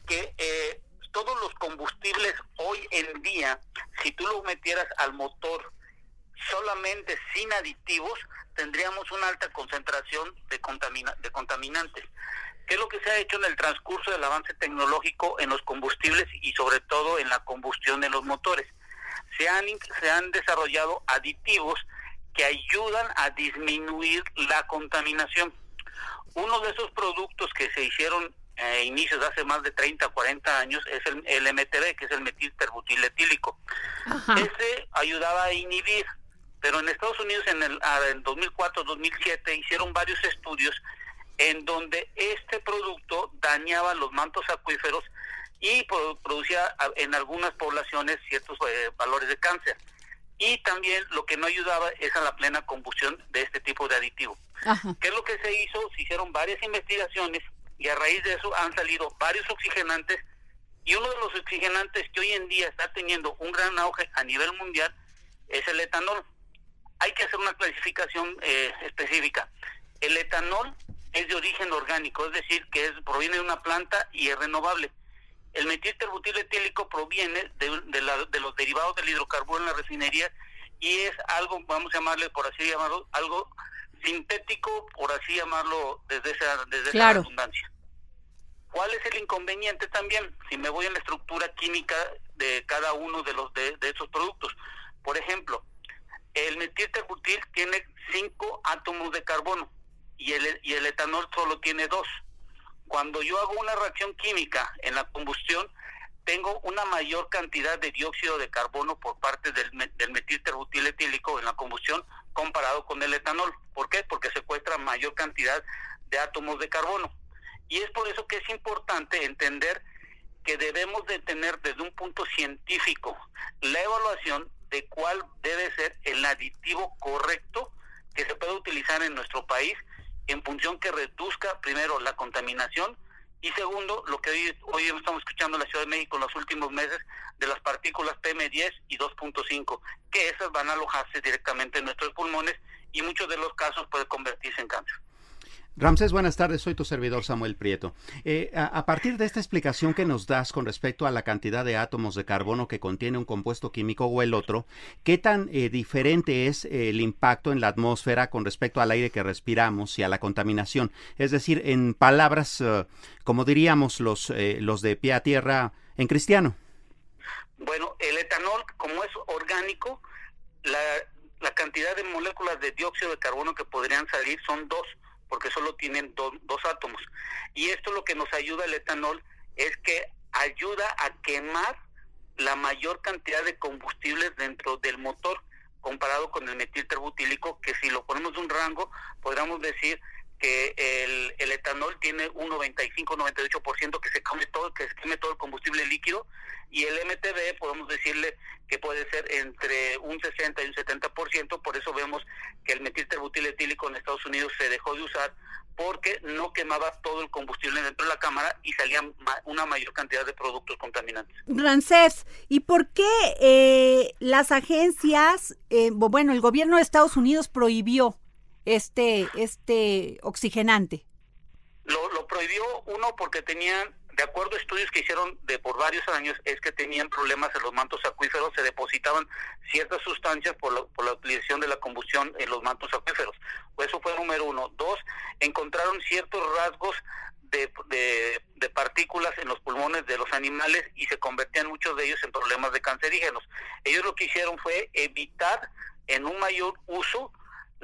[SPEAKER 8] que eh, todos los combustibles hoy en día, si tú los metieras al motor solamente sin aditivos, tendríamos una alta concentración de contaminantes. ¿Qué es lo que se ha hecho en el transcurso del avance tecnológico en los combustibles y sobre todo en la combustión de los motores? Se han, se han desarrollado aditivos que ayudan a disminuir la contaminación. Uno de esos productos que se hicieron a inicios de hace más de 30, 40 años es el, el MTB, que es el metilterbutiletílico. Ese ayudaba a inhibir, pero en Estados Unidos en el en 2004-2007 hicieron varios estudios en donde este producto dañaba los mantos acuíferos y producía en algunas poblaciones ciertos eh, valores de cáncer. Y también lo que no ayudaba es a la plena combustión de este tipo de aditivo. ¿Qué es lo que se hizo? Se hicieron varias investigaciones y a raíz de eso han salido varios oxigenantes y uno de los oxigenantes que hoy en día está teniendo un gran auge a nivel mundial es el etanol. Hay que hacer una clasificación eh, específica. El etanol es de origen orgánico, es decir, que es, proviene de una planta y es renovable. El metilterbutiletílico proviene de, de, los derivados del hidrocarburo en la refinería y es algo, vamos a llamarle, por así llamarlo, algo sintético, por así llamarlo, desde esa, desde esa redundancia. ¿Cuál es el inconveniente también? Si me voy en la estructura química de cada uno de los de, de esos productos. Por ejemplo, el metilterbutil tiene cinco átomos de carbono y el, y el etanol solo tiene dos. Cuando yo hago una reacción química en la combustión, tengo una mayor cantidad de dióxido de carbono por parte del, del metilterbutil etílico en la combustión comparado con el etanol. ¿Por qué? Porque secuestra mayor cantidad de átomos de carbono. Y es por eso que es importante entender que debemos de tener desde un punto científico la evaluación de cuál debe ser el aditivo correcto que se puede utilizar en nuestro país en función que reduzca primero la contaminación y segundo, lo que hoy, estamos escuchando en la Ciudad de México en los últimos meses de las partículas PM10 y 2.5, que esas van a alojarse directamente en nuestros pulmones y muchos de los casos puede convertirse en cáncer.
[SPEAKER 7] Ramsés, buenas tardes. Soy tu servidor Samuel Prieto. Eh, a, partir de esta explicación que nos das con respecto a la cantidad de átomos de carbono que contiene un compuesto químico o el otro, ¿qué tan eh, diferente es el impacto en la atmósfera con respecto al aire que respiramos y a la contaminación? Es decir, en palabras, eh, como diríamos los, los de pie a tierra en cristiano.
[SPEAKER 8] Bueno, el etanol, como es orgánico, la, la cantidad de moléculas de dióxido de carbono que podrían salir son dos porque solo tienen dos átomos. Y esto lo que nos ayuda el etanol es que ayuda a quemar la mayor cantidad de combustibles dentro del motor comparado con el metilterbutílico, que si lo ponemos en un rango, podríamos decir que el, etanol tiene un 95-98% que se come todo, que se queme todo el combustible líquido y el MTB podemos decirle que puede ser entre un 60 y un 70%, por eso vemos que el metilterbutiletílico en Estados Unidos se dejó de usar porque no quemaba todo el combustible dentro de la cámara y salía una mayor cantidad de productos contaminantes.
[SPEAKER 1] Rancés, ¿y por qué eh, las agencias, eh, bueno, el gobierno de Estados Unidos prohibió este, este oxigenante?
[SPEAKER 8] Lo, lo prohibió uno porque tenían, de acuerdo a estudios que hicieron de por varios años, es que tenían problemas en los mantos acuíferos, se depositaban ciertas sustancias por la, por la utilización de la combustión en los mantos acuíferos. Eso fue número uno. Dos, encontraron ciertos rasgos de, de, partículas en los pulmones de los animales y se convertían muchos de ellos en problemas de cancerígenos. Ellos lo que hicieron fue evitar en un mayor uso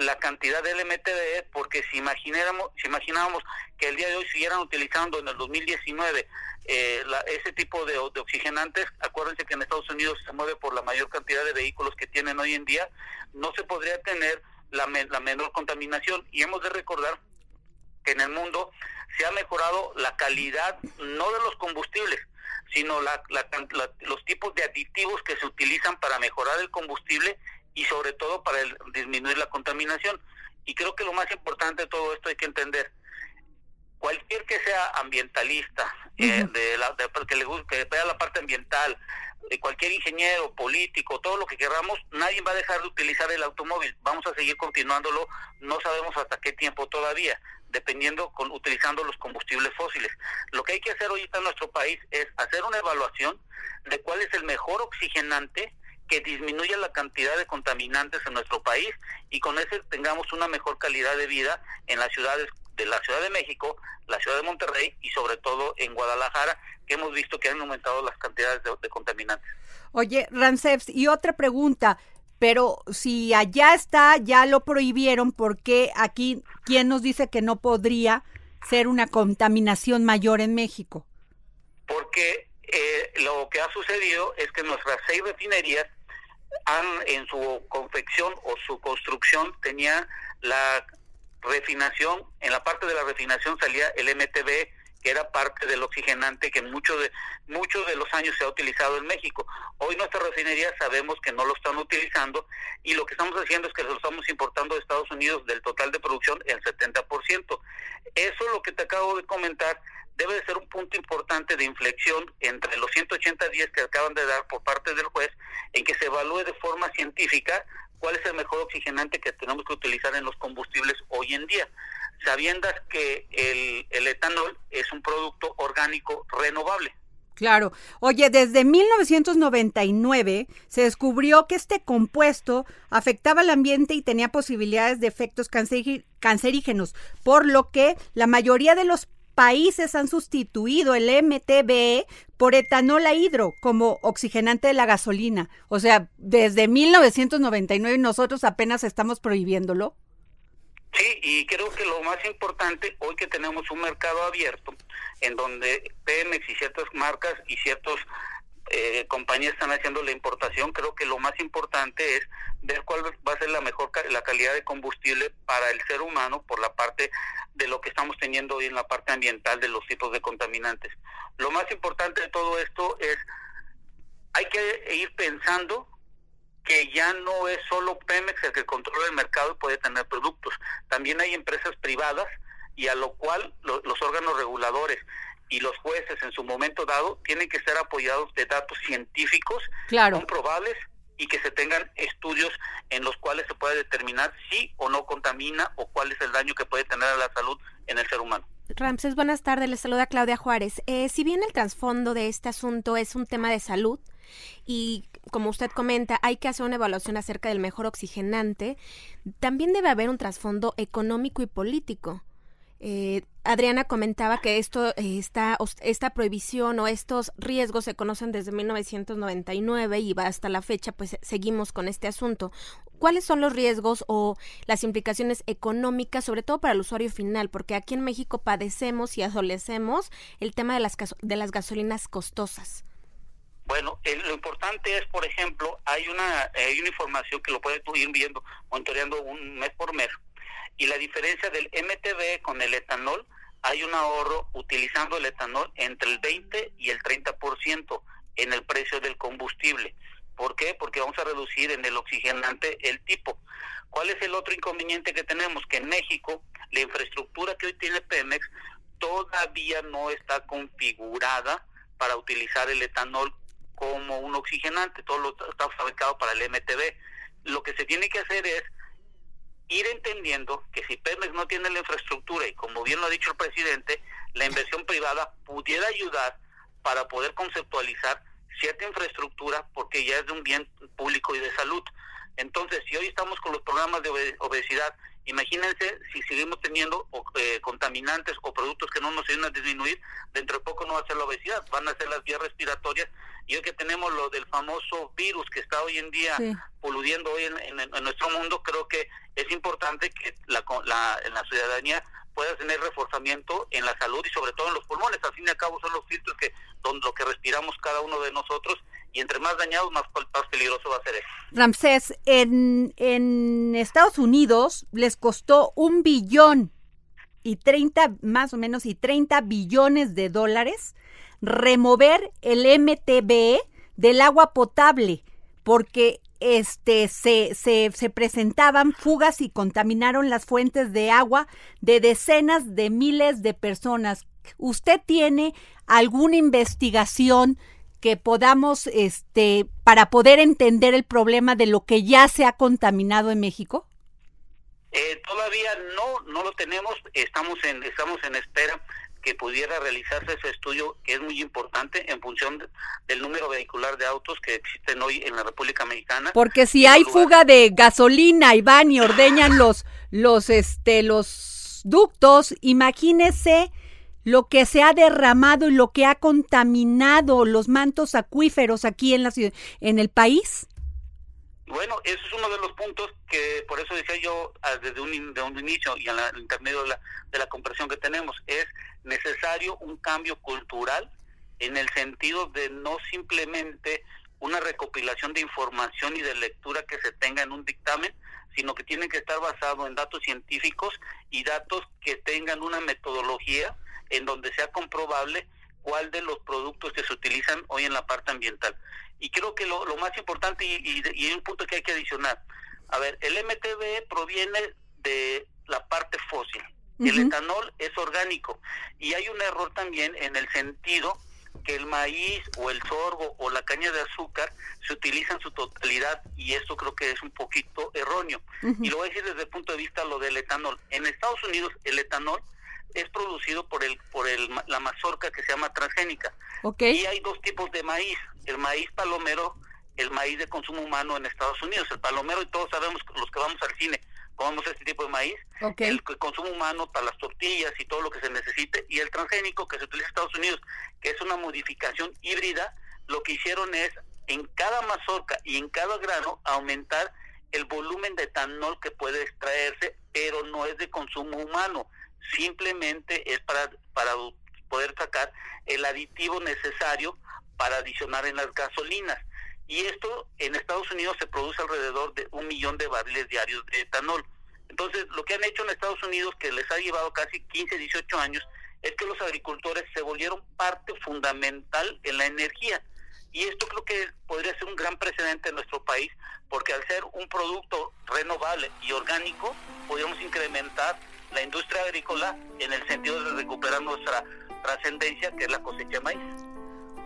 [SPEAKER 8] la cantidad de LMTD porque si imagináramos, si imaginábamos que el día de hoy siguieran utilizando en el 2019 eh, ese tipo de, oxigenantes, acuérdense que en Estados Unidos se mueve por la mayor cantidad de vehículos que tienen hoy en día, no se podría tener la, la menor contaminación. Y hemos de recordar que en el mundo se ha mejorado la calidad no de los combustibles, sino la, los tipos de aditivos que se utilizan para mejorar el combustible y sobre todo para disminuir la contaminación. Y creo que lo más importante de todo esto hay que entender, cualquier que sea ambientalista, eh, de la, que le que vea la parte ambiental, de cualquier ingeniero, político, todo lo que queramos, nadie va a dejar de utilizar el automóvil. Vamos a seguir continuándolo, no sabemos hasta qué tiempo todavía, dependiendo con utilizando los combustibles fósiles. Lo que hay que hacer ahorita en nuestro país es hacer una evaluación de cuál es el mejor oxigenante que disminuya la cantidad de contaminantes en nuestro país y con eso tengamos una mejor calidad de vida en las ciudades de la Ciudad de México, la Ciudad de Monterrey y sobre todo en Guadalajara, que hemos visto que han aumentado las cantidades de, contaminantes.
[SPEAKER 1] Oye, Rancevs, y otra pregunta, pero si allá está, ya lo prohibieron, ¿por qué aquí, quién nos dice que no podría ser una contaminación mayor en México?
[SPEAKER 8] Porque eh, lo que ha sucedido es que nuestras seis refinerías han en su confección o su construcción tenía la refinación, en la parte de la refinación salía el MTB, que era parte del oxigenante que muchos de muchos de los años se ha utilizado en México. Hoy nuestras refinerías sabemos que no lo están utilizando y lo que estamos haciendo es que lo estamos importando de Estados Unidos del total de producción el 70%. Eso lo que te acabo de comentar debe de ser un punto importante de inflexión entre los 180 días que acaban de dar por parte del juez en que se evalúe de forma científica cuál es el mejor oxigenante que tenemos que utilizar en los combustibles hoy en día, sabiendo que el, el etanol es un producto orgánico renovable.
[SPEAKER 1] Claro. Oye, desde 1999 se descubrió que este compuesto afectaba al ambiente y tenía posibilidades de efectos cancerígenos, por lo que la mayoría de los países han sustituido el MTBE por etanol a hidro como oxigenante de la gasolina. O sea, desde 1999 nosotros apenas estamos prohibiéndolo.
[SPEAKER 8] Sí, y creo que lo más importante hoy que tenemos un mercado abierto en donde Pemex y ciertas marcas y ciertos eh, compañías están haciendo la importación, creo que lo más importante es ver cuál va a ser la mejor la calidad de combustible para el ser humano por la parte de lo que estamos teniendo hoy en la parte ambiental de los tipos de contaminantes. Lo más importante de todo esto es hay que ir pensando que ya no es solo Pemex el que controla el mercado y puede tener productos. También hay empresas privadas y a lo cual los órganos reguladores y los jueces en su momento dado tienen que ser apoyados de datos científicos comprobables y que se tengan estudios en los cuales se pueda determinar si o no contamina o cuál es el daño que puede tener a la salud en el ser humano.
[SPEAKER 6] Ramses, buenas tardes. Les saluda Claudia Juárez. Eh, si bien el trasfondo de este asunto es un tema de salud y, como usted comenta, hay que hacer una evaluación acerca del mejor oxigenante, también debe haber un trasfondo económico y político. Eh, Adriana comentaba que esto eh, está, esta prohibición o estos riesgos se conocen desde 1999 y hasta la fecha, pues seguimos con este asunto. ¿Cuáles son los riesgos o las implicaciones económicas, sobre todo para el usuario final? Porque aquí en México padecemos y adolecemos el tema de las, de las gasolinas costosas.
[SPEAKER 8] Bueno, lo importante es, por ejemplo, hay una, hay una información que lo puedes ir viendo, monitoreando un mes por mes, y la diferencia del MTB con el etanol, hay un ahorro utilizando el etanol entre el 20 y el 30% en el precio del combustible. ¿Por qué? Porque vamos a reducir en el oxigenante el tipo. ¿Cuál es el otro inconveniente que tenemos? Que en México la infraestructura que hoy tiene Pemex todavía no está configurada para utilizar el etanol como un oxigenante, todo lo está fabricado para el MTB. Lo que se tiene que hacer es ir entendiendo que si Pemex no tiene la infraestructura y como bien lo ha dicho el presidente, la inversión privada pudiera ayudar para poder conceptualizar cierta infraestructura porque ya es de un bien público y de salud. Entonces, si hoy estamos con los programas de obesidad, imagínense si seguimos teniendo eh, contaminantes o productos que no nos ayudan a disminuir, dentro de poco no va a ser la obesidad, van a ser las vías respiratorias. Y hoy que tenemos lo del famoso virus que está hoy en día poludiendo hoy en, nuestro mundo, creo que es importante que la, la, la ciudadanía pueda tener reforzamiento en la salud y sobre todo en los pulmones. Al fin y al cabo son los filtros que donde lo que respiramos cada uno de nosotros y entre más dañados más, más peligroso va a ser.
[SPEAKER 1] Ramsés, en, en Estados Unidos les costó un billón y 30 más o menos y 30 billones de dólares remover el MTB del agua potable porque este, se, se, se, presentaban fugas y contaminaron las fuentes de agua de decenas de miles de personas. ¿Usted tiene alguna investigación que podamos, este, para poder entender el problema de lo que ya se ha contaminado en México?
[SPEAKER 8] Eh, todavía no, no lo tenemos. Estamos en, estamos en espera que pudiera realizarse ese estudio que es muy importante en función del número vehicular de autos que existen hoy en la República Mexicana.
[SPEAKER 1] Porque si hay fuga de gasolina y van y ordeñan los los este los ductos, imagínese lo que se ha derramado y lo que ha contaminado los mantos acuíferos aquí en la ciudad, en el país.
[SPEAKER 8] Bueno, ese es uno de los puntos que por eso decía yo ah, desde un, de un inicio y en el intermedio de la, de la que tenemos, es necesario un cambio cultural en el sentido de no simplemente una recopilación de información y de lectura que se tenga en un dictamen, sino que tiene que estar basado en datos científicos y datos que tengan una metodología en donde sea comprobable cuál de los productos que se utilizan hoy en la parte ambiental. Y creo que lo, más importante y, y, hay un punto que hay que adicionar. A ver, el MTB proviene de la parte fósil. El etanol es orgánico. Y hay un error también en el sentido que el maíz o el sorgo o la caña de azúcar se utiliza en su totalidad y esto creo que es un poquito erróneo. Y lo voy a decir desde el punto de vista lo del etanol. En Estados Unidos el etanol es producido por el por el, la mazorca que se llama transgénica. Y hay dos tipos de maíz, el maíz palomero, el maíz de consumo humano en Estados Unidos. El palomero, y todos sabemos los que vamos al cine, comemos este tipo de maíz, el consumo humano para las tortillas y todo lo que se necesite, y el transgénico que se utiliza en Estados Unidos, que es una modificación híbrida, lo que hicieron es en cada mazorca y en cada grano aumentar el volumen de etanol que puede extraerse, pero no es de consumo humano simplemente es para, para poder sacar el aditivo necesario para adicionar en las gasolinas. Y esto en Estados Unidos se produce alrededor de un millón de barriles diarios de etanol. Entonces, lo que han hecho en Estados Unidos, que les ha llevado casi 15, 18 años, es que los agricultores se volvieron parte fundamental en la energía. Y esto creo que podría ser un gran precedente en nuestro país, porque al ser un producto renovable y orgánico, podríamos incrementar la industria agrícola en el sentido de recuperar nuestra trascendencia, que es la cosecha de maíz.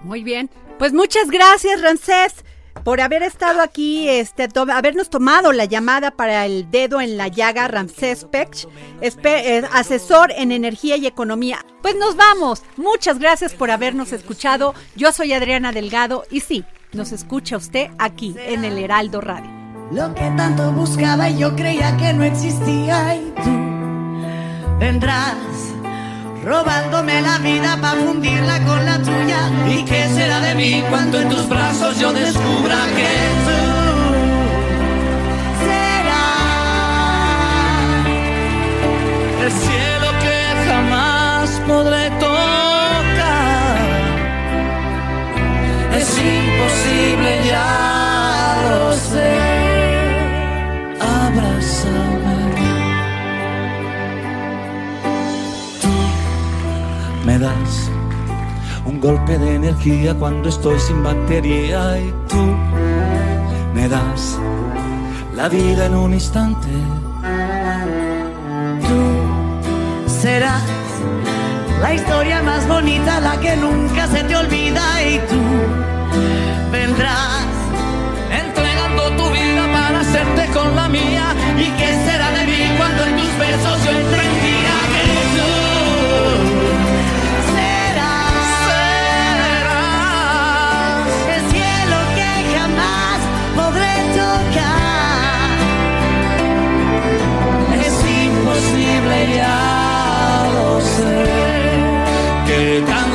[SPEAKER 1] Muy bien, pues muchas gracias, Rancés. por haber estado aquí, este, habernos tomado la llamada para el dedo en la llaga, Ramsés Pech, eh, asesor en energía y economía. Pues nos vamos. Muchas gracias por habernos escuchado. Yo soy Adriana Delgado y sí, nos escucha usted aquí en el Heraldo Radio.
[SPEAKER 9] Lo que tanto buscaba y yo creía que no existía y tú vendrás robándome la vida para fundirla con la tuya.
[SPEAKER 2] ¿Y qué será de mí cuando en tus brazos yo descubra que tú serás el cielo que jamás podré tocar? Es imposible, ya lo sé. Me das un golpe de energía cuando estoy sin batería y tú me das la vida en un instante.
[SPEAKER 9] Tú serás la historia más bonita, la que nunca se te olvida y tú vendrás
[SPEAKER 2] entregando tu vida para hacerte con la mía. ¿Y qué será de mí cuando en tus besos yo ya lo sé, que tan